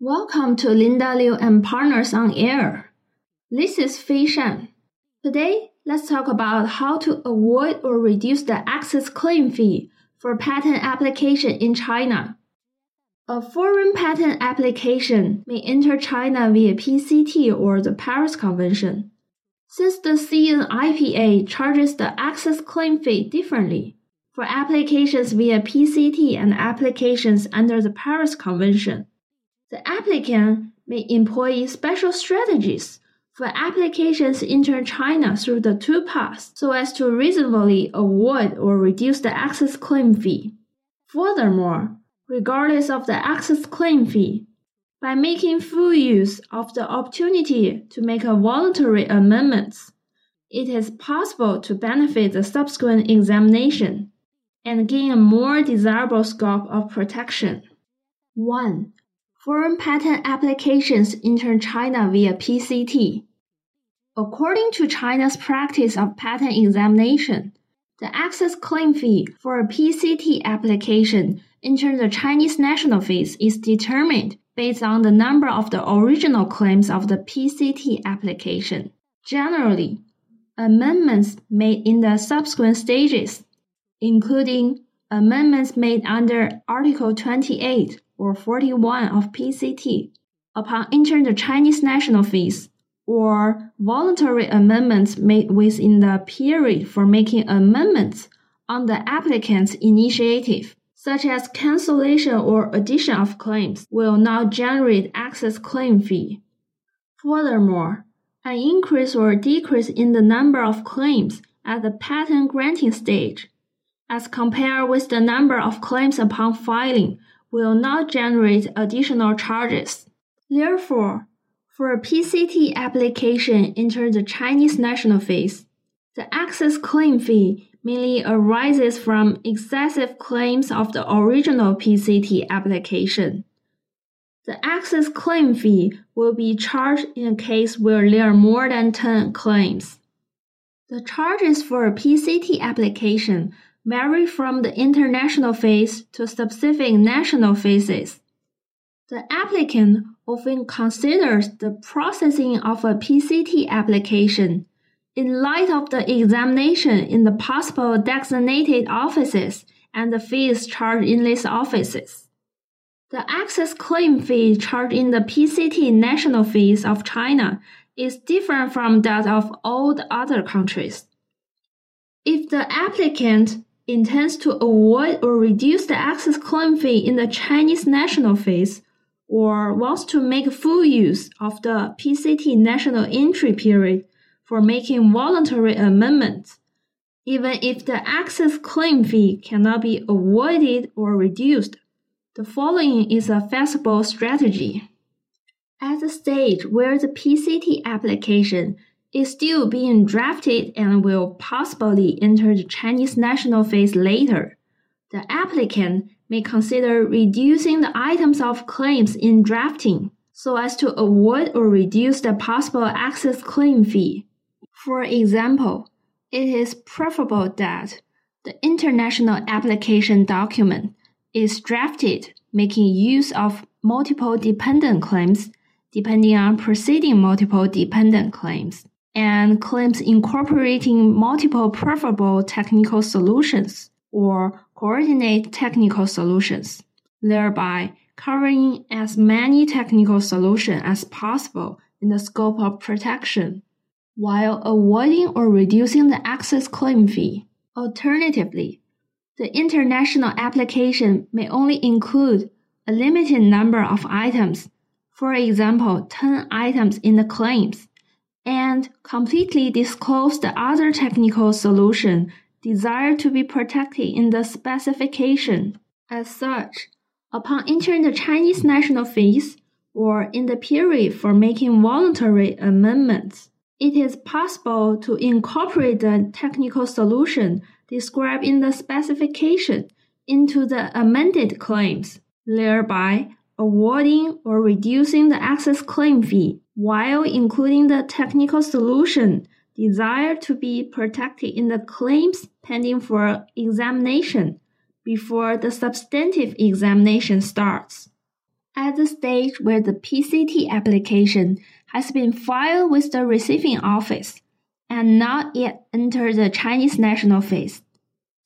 Welcome to Linda Liu and Partners on Air. This is Fei Shan. Today, let's talk about how to avoid or reduce the excess claim fee for patent application in China. A foreign patent application may enter China via PCT or the Paris Convention. Since the CNIPA charges the excess claim fee differently for applications via PCT and applications under the Paris Convention, the applicant may employ special strategies for applications enter China through the two paths so as to reasonably avoid or reduce the excess claim fee. Furthermore, regardless of the excess claim fee, by making full use of the opportunity to make a voluntary amendments, it is possible to benefit the subsequent examination and gain a more desirable scope of protection. 1. Foreign patent applications enter China via PCT. According to China's practice of patent examination, the excess claim fee for a PCT application entering the Chinese national phase is determined based on the number of the original claims of the PCT application. Generally, amendments made in the subsequent stages, including amendments made under Article 28 or 41 of PCT upon entering the Chinese national phase, or voluntary amendments made within the period for making amendments on the applicant's initiative, such as cancellation or addition of claims, will not generate excess claim fee. Furthermore, an increase or decrease in the number of claims at the patent granting stage, as compared with the number of claims upon filing, will not generate additional charges. Therefore, for a PCT application enter the Chinese national phase, the excess claim fee mainly arises from excessive claims of the original PCT application. The excess claim fee will be charged in a case where there are more than 10 claims. The charges for a PCT application vary from the international phase to specific national phases. The applicant often considers the processing of a PCT application in light of the examination in the possible designated offices and the fees charged in these offices. The excess claim fee charged in the PCT national phase of China is different from that of all the other countries. If the applicant intends to avoid or reduce the excess claim fee in the Chinese national phase or wants to make full use of the PCT national entry period for making voluntary amendments, even if the excess claim fee cannot be avoided or reduced. The following is a feasible strategy. At the stage where the PCT application is still being drafted and will possibly enter the Chinese national phase later. The applicant may consider reducing the items of claims in drafting so as to avoid or reduce the possible excess claim fee. For example, it is preferable that the international application document is drafted making use of multiple dependent claims depending on preceding multiple dependent claims and claims incorporating multiple preferable technical solutions or coordinate technical solutions, thereby covering as many technical solutions as possible in the scope of protection, while avoiding or reducing the excess claim fee. Alternatively, the international application may only include a limited number of items, for example, 10 items in the claims, and completely disclose the other technical solution desired to be protected in the specification. As such, upon entering the Chinese national phase or in the period for making voluntary amendments, it is possible to incorporate the technical solution described in the specification into the amended claims, thereby awarding or reducing the excess claim fee while including the technical solution desired to be protected in the claims pending for examination before the substantive examination starts. at the stage where the PCT application has been filed with the receiving office and not yet entered the Chinese national phase.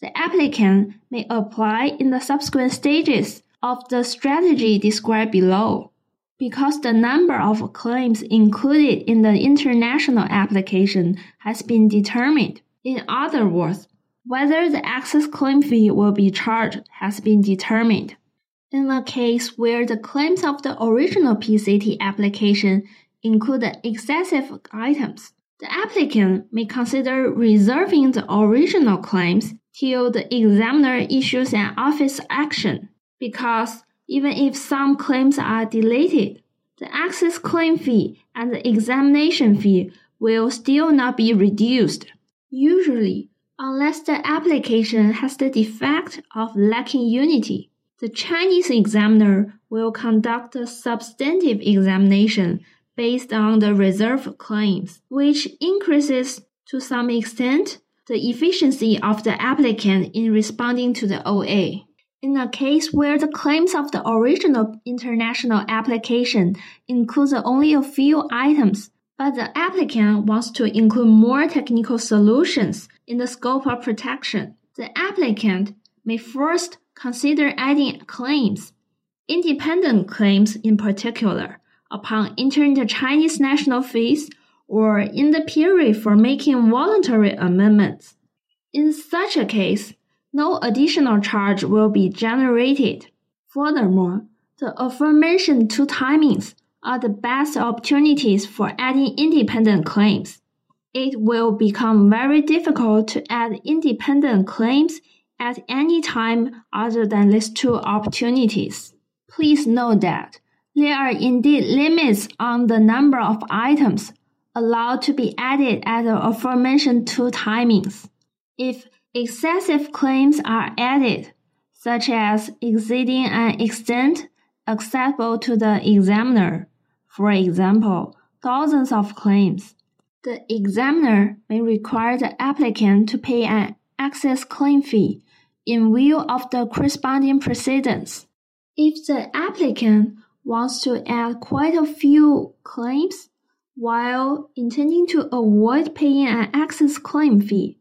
The applicant may apply in the subsequent stages of the strategy described below. Because the number of claims included in the international application has been determined. In other words, whether the excess claim fee will be charged has been determined. In a case where the claims of the original PCT application include excessive items, the applicant may consider reserving the original claims till the examiner issues an office action, because even if some claims are deleted, the excess claim fee and the examination fee will still not be reduced. Usually, unless the application has the defect of lacking unity, the Chinese examiner will conduct a substantive examination based on the reserve claims, which increases to some extent the efficiency of the applicant in responding to the OA. In a case where the claims of the original international application includes only a few items, but the applicant wants to include more technical solutions in the scope of protection, the applicant may first consider adding claims, independent claims in particular, upon entering the Chinese national phase or in the period for making voluntary amendments. In such a case, no additional charge will be generated. Furthermore, the aforementioned two timings are the best opportunities for adding independent claims. It will become very difficult to add independent claims at any time other than these two opportunities. Please note that there are indeed limits on the number of items allowed to be added at the aforementioned two timings. If excessive claims are added, such as exceeding an extent acceptable to the examiner, for example, thousands of claims, the examiner may require the applicant to pay an excess claim fee in view of the corresponding precedents. If the applicant wants to add quite a few claims while intending to avoid paying an excess claim fee.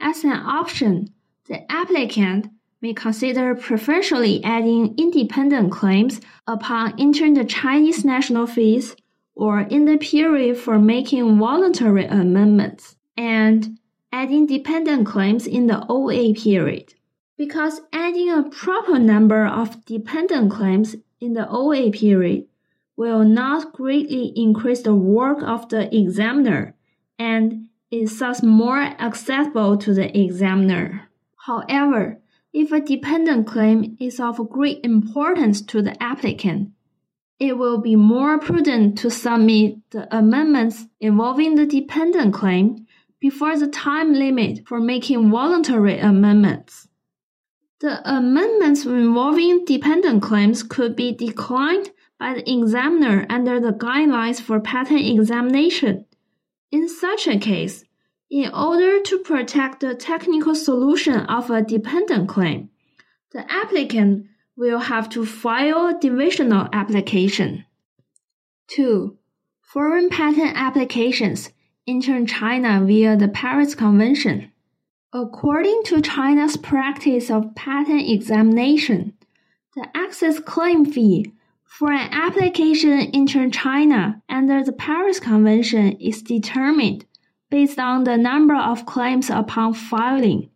As an option, the applicant may consider preferentially adding independent claims upon entering the Chinese national phase or in the period for making voluntary amendments, and adding dependent claims in the OA period. Because adding a proper number of dependent claims in the OA period will not greatly increase the work of the examiner and is thus more accessible to the examiner. However, if a dependent claim is of great importance to the applicant, it will be more prudent to submit the amendments involving the dependent claim before the time limit for making voluntary amendments. The amendments involving dependent claims could be declined by the examiner under the guidelines for patent examination. In such a case, in order to protect the technical solution of a dependent claim, the applicant will have to file a divisional application. 2. Foreign patent applications enter China via the Paris Convention. According to China's practice of patent examination, the excess claim fee for an application in China under the Paris Convention is determined based on the number of claims upon filing.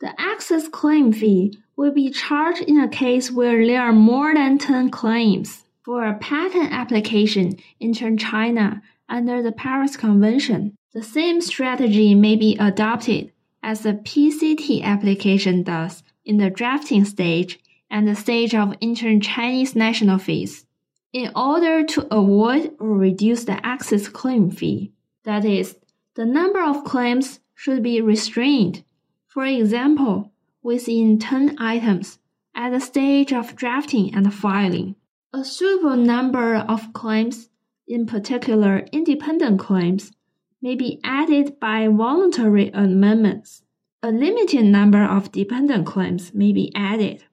The excess claim fee will be charged in a case where there are more than 10 claims. For a patent application in China under the Paris Convention, the same strategy may be adopted as the PCT application does in the drafting stage and the stage of entering Chinese national phase. In order to avoid or reduce the excess claim fee, that is, the number of claims should be restrained. For example, within 10 items at the stage of drafting and filing. A suitable number of claims, in particular independent claims, may be added by voluntary amendments. A limited number of dependent claims may be added,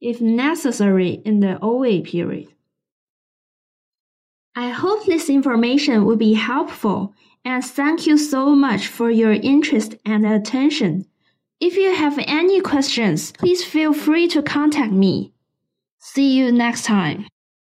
if necessary, in the OA period. I hope this information will be helpful and thank you so much for your interest and attention. If you have any questions, please feel free to contact me. See you next time.